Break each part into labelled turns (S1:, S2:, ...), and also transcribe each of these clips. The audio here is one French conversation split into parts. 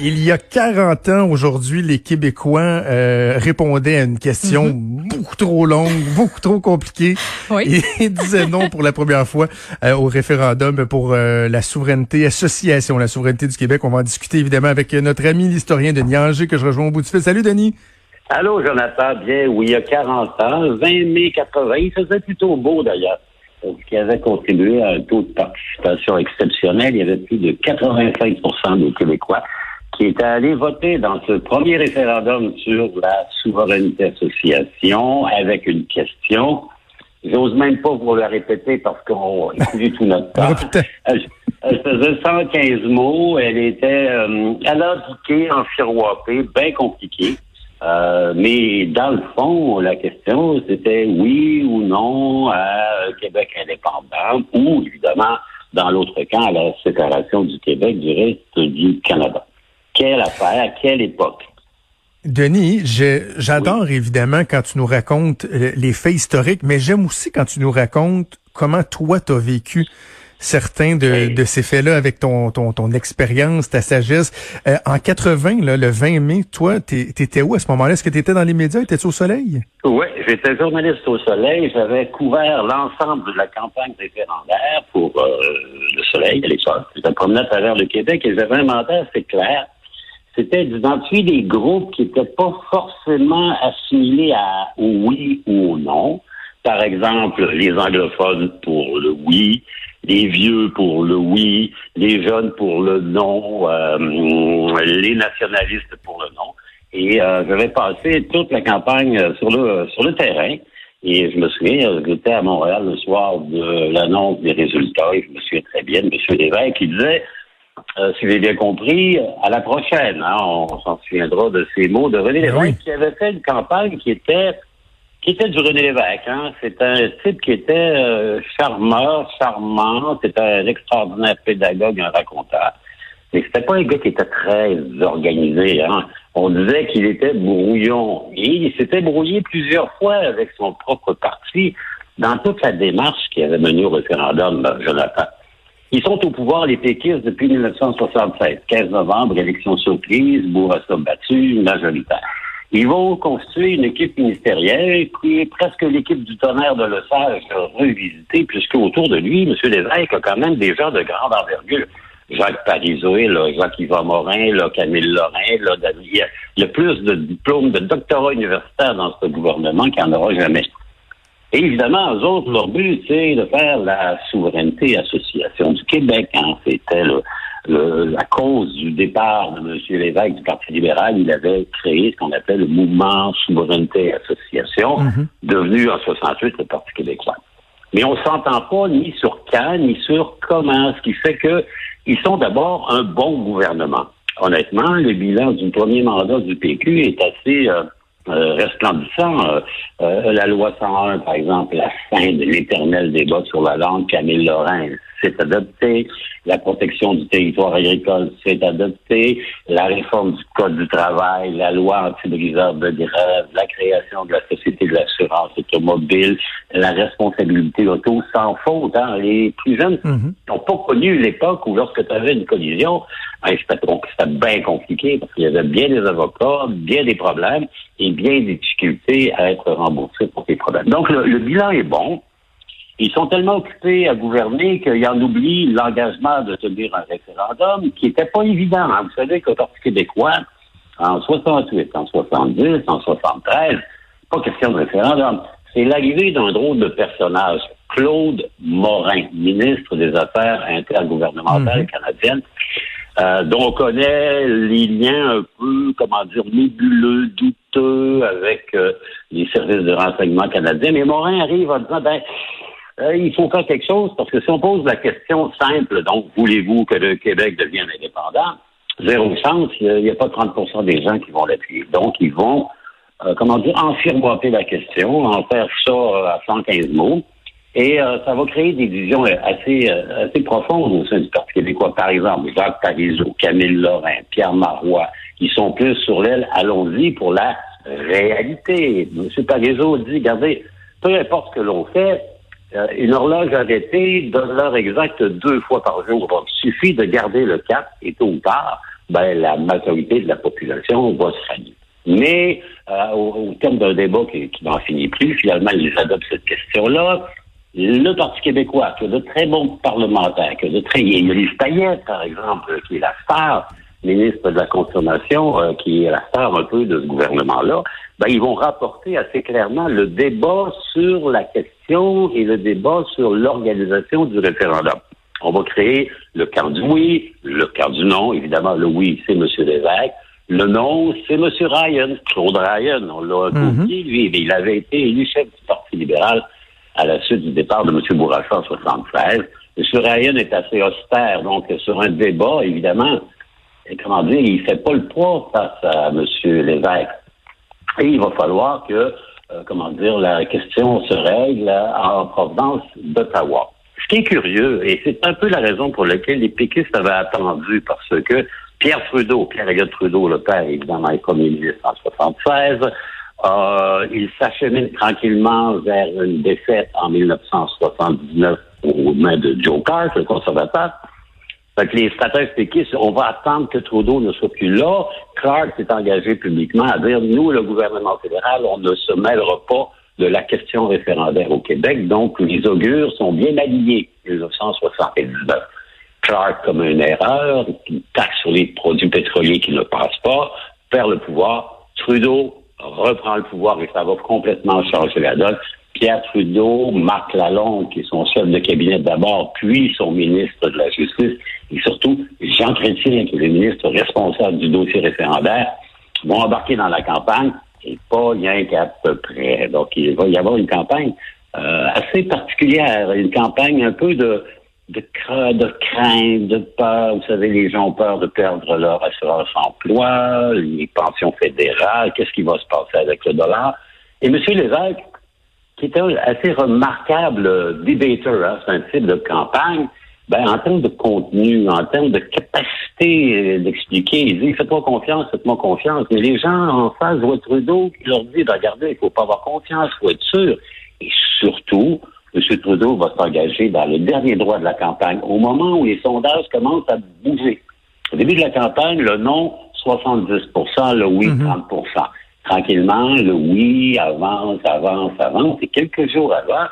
S1: Il y a 40 ans aujourd'hui, les Québécois euh, répondaient à une question
S2: Mhm.
S1: beaucoup trop longue, beaucoup trop compliquée
S2: Oui.
S1: et disaient non pour la première fois euh, au référendum pour euh, la souveraineté, association, la souveraineté du Québec. On va en discuter évidemment avec notre ami l'historien Denis Anger que je rejoins au bout du fil. Salut Denis.
S3: Allô, Jonathan. Bien, oui, il y a 40 ans, 20 mai 80, il faisait plutôt beau d'ailleurs. Ce qui avait contribué à un taux de participation exceptionnel. Il y avait plus de 85% des Québécois qui étaient allés voter dans ce premier référendum sur la souveraineté association avec une question. J'ose même pas vous la répéter parce qu'on a écoulé tout notre temps. Elle, elle faisait 115 mots. Elle était euh, alambiquée, enfiroipée, bien compliquée. Euh, mais dans le fond, la question, c'était oui ou non à un Québec indépendant ou, évidemment, dans l'autre camp, à la séparation du Québec du reste du Canada. Quelle affaire, à quelle époque?
S1: Denis, j'adore évidemment quand tu nous racontes euh, les faits historiques, mais j'aime aussi quand tu nous racontes comment toi t'as vécu certains de, de ces faits-là avec ton, ton, ton expérience, ta sagesse. Euh, en 80, là, le 20 mai, toi, t'étais où à ce moment-là? Est-ce que t'étais dans les médias? Étais-tu au soleil?
S3: Oui, j'étais journaliste au Soleil. J'avais couvert l'ensemble de la campagne référendaire pour euh, le Soleil à l'époque. Je me promenais à travers le Québec et j'avais un mandat assez clair. C'était d'identifier des groupes qui n'étaient pas forcément assimilés à au oui ou au non. Par exemple, les anglophones pour le oui, les vieux pour le oui, les jeunes pour le non, euh, les nationalistes pour le non. Et euh, j'avais passé toute la campagne sur le sur le terrain. Et je me souviens, j'étais à Montréal le soir de l'annonce des résultats et je me souviens très bien de M. Lévesque qui disait, euh, si j'ai bien compris, à la prochaine, hein, on s'en souviendra de ces mots de René
S1: Ben oui.
S3: Lévesque qui avait fait une campagne qui était qui était du René Lévesque. Hein. C'est un type qui était euh, charmeur, charmant, c'était un extraordinaire pédagogue, un raconteur. Mais c'était pas un gars qui était très organisé. Hein. On disait qu'il était brouillon. Et il s'était brouillé plusieurs fois avec son propre parti dans toute la démarche qui avait mené au référendum, euh, Jonathan. Ils sont au pouvoir, les péquistes, depuis 1976. 15 novembre, élection surprise, Bourassa battu, majoritaire. Ils vont constituer une équipe ministérielle qui presque l'équipe du tonnerre de Lesage revisitée, puisque autour de lui, M. Lévesque a quand même des gens de grande envergure. Jacques Parizeau, Jacques-Yvan Morin, Camille Lorrain, David- il y a- a plus de diplômes de doctorat universitaire dans ce gouvernement qu'il n'y en aura jamais. Et évidemment, eux autres, leur but, c'est de faire la souveraineté association du Québec. Hein. C'était le- le- la cause du départ de M. Lévesque du Parti libéral. Il avait créé ce qu'on appelle le mouvement souveraineté association, devenu en 68 le Parti québécois. Mais on s'entend pas ni sur quand, ni sur comment, ce qui fait que ils sont d'abord un bon gouvernement. Honnêtement, le bilan du premier mandat du PQ est assez euh, euh, resplendissant. Euh, euh, la loi 101, par exemple, la fin de l'éternel débat sur la langue, Camille Lorrain s'est adopté. La protection du territoire agricole s'est adoptée. La réforme du Code du travail, la loi anti-briseur de grève, la création de la Société de l'assurance automobile, la responsabilité auto sans faute. Hein. Les plus jeunes
S1: Mhm.
S3: n'ont pas connu l'époque où lorsque tu avais une collision, ben, c'était bien compliqué parce qu'il y avait bien des avocats, bien des problèmes et bien des difficultés à être remboursés pour ces problèmes. Donc, le, le bilan est bon. Ils sont tellement occupés à gouverner qu'ils en oublient l'engagement de tenir un référendum qui n'était pas évident. hein. Vous savez qu'au Parti québécois, en 68, en 70, en 73, pas question de référendum. C'est l'arrivée d'un drôle de personnage, Claude Morin, ministre des Affaires intergouvernementales canadiennes, euh, dont on connaît les liens un peu, comment dire, nébuleux, douteux avec euh, les services de renseignement canadiens. Mais Morin arrive en disant, ben, euh, il faut faire quelque chose parce que si on pose la question simple, donc voulez-vous que le Québec devienne indépendant, zéro chance, il n'y a, pas 30% des gens qui vont l'appuyer. Donc, ils vont, euh, comment dire, enfirmoiter la question, en faire ça euh, à 115 mots. Et euh, ça va créer des divisions assez, euh, assez profondes au sein du Parti québécois. Par exemple, Jacques Parizeau, Camille Lorrain, Pierre Marois, qui sont plus sur l'aile, allons-y pour la réalité. M. Parizeau dit, regardez, peu importe ce que l'on fait, euh, une horloge arrêtée donne l'heure exacte deux fois par jour. Il suffit de garder le cap et tôt ou tard, ben, la majorité de la population va se rallier. Mais euh, au, terme d'un débat qui, qui n'en finit plus, finalement, ils adoptent cette question-là. Le Parti québécois, qui a de très bons parlementaires, qui a de très... Il y a Lise Payette, par exemple, qui est la star ministre de la Consommation, euh, qui est la star un peu de ce gouvernement-là, ben, ils vont rapporter assez clairement le débat sur la question et le débat sur l'organisation du référendum. On va créer le camp du oui, le camp du non. Évidemment, le oui, c'est M. Lévesque. Le non, c'est M. Ryan, Claude Ryan. On l'a mm lui, mais il avait été élu chef du Parti libéral à la suite du départ de M. Bourassa en 73. M. Ryan est assez austère, donc sur un débat, évidemment, comment dire, il fait pas le poids face à M. Lévesque. Et il va falloir que, euh, comment dire, la question se règle en provenance d'Ottawa. Ce qui est curieux, et c'est un peu la raison pour laquelle les péquistes avaient attendu, parce que Pierre Trudeau, Pierre Trudeau, le père, évidemment, est ministre en 1976, euh, il s'achemine tranquillement vers une défaite en 1979 aux mains de Joe Clark, le conservateur. Fait que les stratèges péquistes, on va attendre que Trudeau ne soit plus là. Clark s'est engagé publiquement à dire, nous, le gouvernement fédéral, on ne se mêlera pas de la question référendaire au Québec. Donc, les augures sont bien alignés, 1979. Clark comme une erreur, une taxe sur les produits pétroliers qui ne passent pas, perd le pouvoir. Trudeau reprend le pouvoir et ça va complètement changer la donne. Pierre Trudeau, Marc Lalonde, qui est son chef de cabinet d'abord, puis son ministre de la Justice, et surtout Jean Chrétien, qui est le ministre responsable du dossier référendaire, vont embarquer dans la campagne, et pas rien qu'à peu près. Donc, il va y avoir une campagne euh, assez particulière, une campagne un peu de de, de crainte, de peur. Vous savez, les gens ont peur de perdre leur assurance emploi, les pensions fédérales, qu'est-ce qui va se passer avec le dollar? Et M. Lévesque, qui était un assez remarquable débatteur, hein, c'est un type de campagne, ben, en termes de contenu, en termes de capacité d'expliquer, il dit faites-moi confiance, faites-moi confiance. Mais les gens en face voient Trudeau qui leur dit ben, regardez, il faut pas avoir confiance, il faut être sûr. Et surtout, M. Trudeau va s'engager dans le dernier droit de la campagne, au moment où les sondages commencent à bouger. Au début de la campagne, le non, 70% le oui, 30 mhm. Tranquillement, le oui avance, avance, avance. Et quelques jours avant,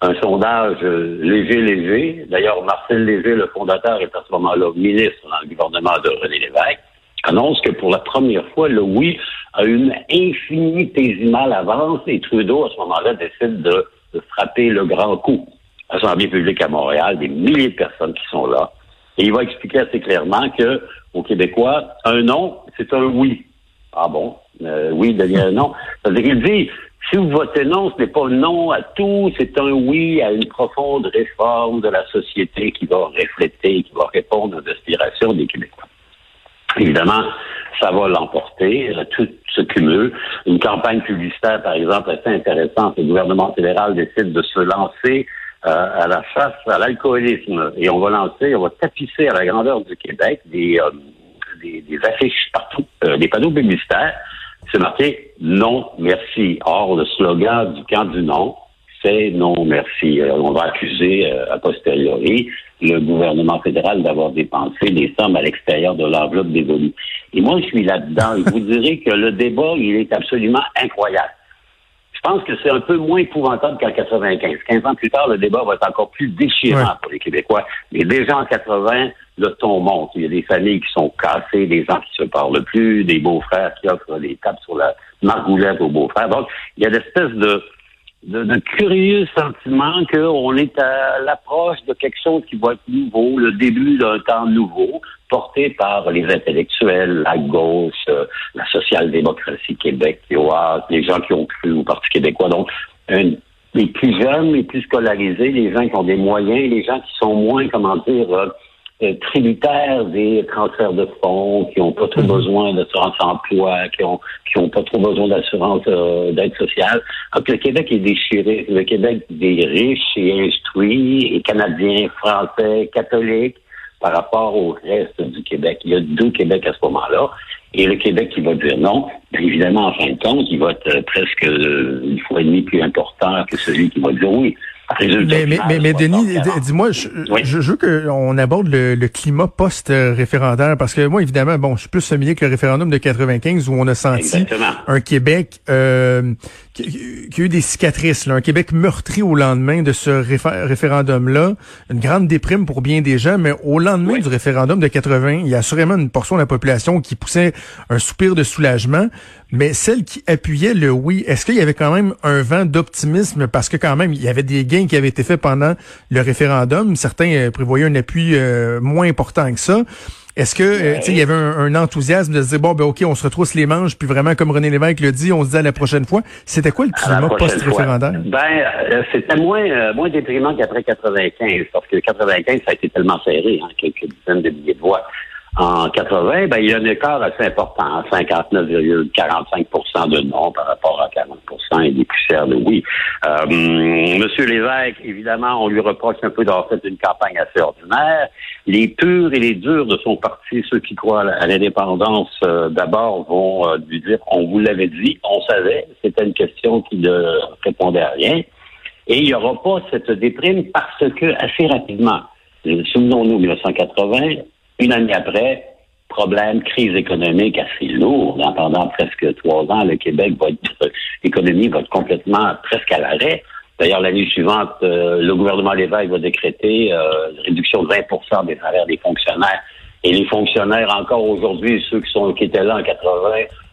S3: un sondage euh, léger, léger. D'ailleurs, Marcel Léger, le fondateur, est à ce moment-là ministre dans le gouvernement de René Lévesque, annonce que pour la première fois, le oui a une infinitésimale avance et Trudeau, à ce moment-là, décide de de frapper le grand coup. Assemblée publique à Montréal, des milliers de personnes qui sont là. Et il va expliquer assez clairement que aux Québécois, un non, c'est un oui. Ah bon? Euh, oui devient un non. C'est-à-dire qu'il dit, si vous votez non, ce n'est pas non à tout, c'est un oui à une profonde réforme de la société qui va refléter, qui va répondre aux aspirations des Québécois. Évidemment, ça va l'emporter, euh, tout se cumule. Une campagne publicitaire, par exemple, assez intéressante. Le gouvernement fédéral décide de se lancer euh, à la chasse à l'alcoolisme. Et on va lancer, on va tapisser à la grandeur du Québec des, euh, des, affiches partout, des panneaux publicitaires. C'est marqué non, merci. Or, le slogan du camp du non, c'est non, merci. on va accuser a posteriori le gouvernement fédéral d'avoir dépensé des sommes à l'extérieur de l'enveloppe dévolue. Et moi, je suis là-dedans. Je vous dirais que le débat, il est absolument incroyable. Je pense que c'est un peu moins épouvantable qu'en 95. 15 ans plus tard, le débat va être encore plus déchirant pour les Québécois. Mais déjà en 80, le ton monte. Il y a des familles qui sont cassées, des gens qui se parlent plus, des beaux-frères qui offrent des tapes sur la margoulette aux beaux-frères. Donc, il y a l'espèce de de, curieux sentiment qu'on est à l'approche de quelque chose qui va être nouveau, le début d'un temps nouveau, porté par les intellectuels, la gauche, euh, la social-démocratie québécoise, les gens qui ont cru au Parti québécois. Donc, les plus jeunes, les plus scolarisés, les gens qui ont des moyens, les gens qui sont moins, comment dire, euh, tributaires des transferts de fonds, qui n'ont pas trop mhm. besoin d'assurance emploi, qui ont qui ont pas trop besoin d'assurance euh, d'aide sociale. Donc, le Québec est déchiré. Le Québec des riches et instruits, et canadiens, français, catholiques, par rapport au reste du Québec. Il y a deux Québec à ce moment-là. Et le Québec qui va dire non, bien évidemment, en fin de compte, il va être euh, presque une fois et demie plus important que celui qui va dire oui.
S1: Mais, mais, mais, Denis, dis-moi, je, je, veux qu'on aborde le, climat post-référendaire parce que moi, évidemment, bon, je suis plus familier que le référendum de 95 où on a senti un Québec euh, qui, a eu des cicatrices, là, un Québec meurtri au lendemain de ce référendum-là, une grande déprime pour bien des gens, mais au lendemain du référendum de 80, il y a assurément une portion de la population qui poussait un soupir de soulagement, mais celle qui appuyait le oui, est-ce qu'il y avait quand même un vent d'optimisme? Parce que quand même, il y avait des gains qui avait été fait pendant le référendum. Certains euh, prévoyaient un appui euh, moins important que ça. Est-ce que euh, il y avait un, enthousiasme de se dire bon ben ok on se retrousse les manches puis vraiment comme René Lévesque le dit on se dit à la prochaine fois. C'était quoi le climat post-référendaire?
S3: Ben c'était moins moins déprimant qu'après 95 parce que 95 ça a été tellement serré hein, quelques dizaines de milliers de voix en 80, ben, il y a un écart assez important, 59,45% de non par rapport à 40% et des poussières de oui. Euh, Monsieur Lévesque, évidemment, on lui reproche un peu d'avoir fait une campagne assez ordinaire. Les purs et les durs de son parti, ceux qui croient à l'indépendance, euh, d'abord vont euh, lui dire on vous l'avait dit, on savait, c'était une question qui ne répondait à rien. Et il n'y aura pas cette déprime parce que assez rapidement, souvenons-nous 1980, une année après, problème, crise économique assez lourde. pendant presque trois ans, le Québec va être, l'économie va être complètement presque à l'arrêt. D'ailleurs, l'année suivante, euh, le gouvernement Lévesque va décréter euh, une réduction de 20% des salaires des fonctionnaires. Et les fonctionnaires, encore aujourd'hui, ceux qui sont qui étaient là en 80,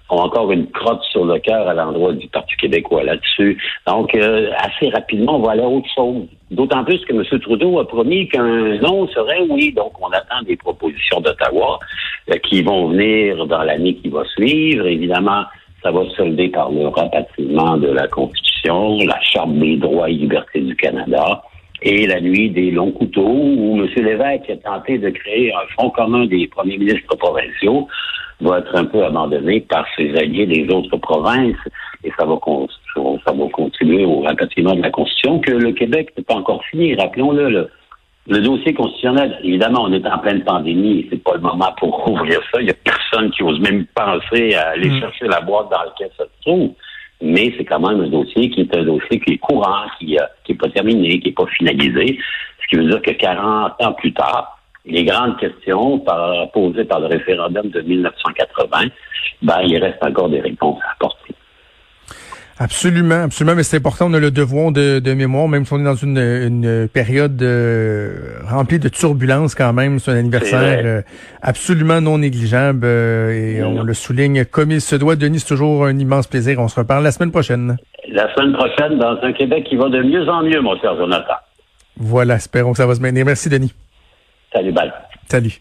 S3: ont encore une crotte sur le cœur à l'endroit du Parti québécois là-dessus. Donc, euh, assez rapidement, on va aller à autre chose. D'autant plus que M. Trudeau a promis qu'un non serait oui. Donc, on attend des propositions d'Ottawa euh, qui vont venir dans l'année qui va suivre. Évidemment, ça va se solder par le rapatriement de la Constitution, la Charte des droits et libertés du Canada et la nuit des longs couteaux, où M. Lévesque a tenté de créer un front commun des premiers ministres provinciaux va être un peu abandonné par ses alliés des autres provinces et ça va, ça va contribuer au rapatriement de la Constitution que le Québec n'est pas encore fini. Rappelons-le, le, le dossier constitutionnel, évidemment, on est en pleine pandémie c'est pas le moment pour ouvrir ça. Il y a personne qui ose même penser à aller mm. chercher la boîte dans laquelle ça se trouve. Mais c'est quand même un dossier qui est un dossier qui est courant, qui n'est pas terminé, qui n'est pas finalisé. Ce qui veut dire que 40 ans plus tard, les grandes questions posées par le référendum de 1980, ben, il reste encore des réponses à apporter.
S1: Absolument, absolument, mais c'est important, on a le devoir de, mémoire, même si on est dans une, une période euh, remplie de turbulences quand même, c'est un anniversaire euh, absolument non négligeable euh, et on le souligne comme il se doit. Denis, c'est toujours un immense plaisir. On se reparle la semaine prochaine.
S3: La semaine prochaine, dans un Québec qui va de mieux en mieux, mon cher Jonathan.
S1: Voilà, espérons que ça va se maintenir. Merci, Denis.
S3: Salut, Bal.
S1: Salut.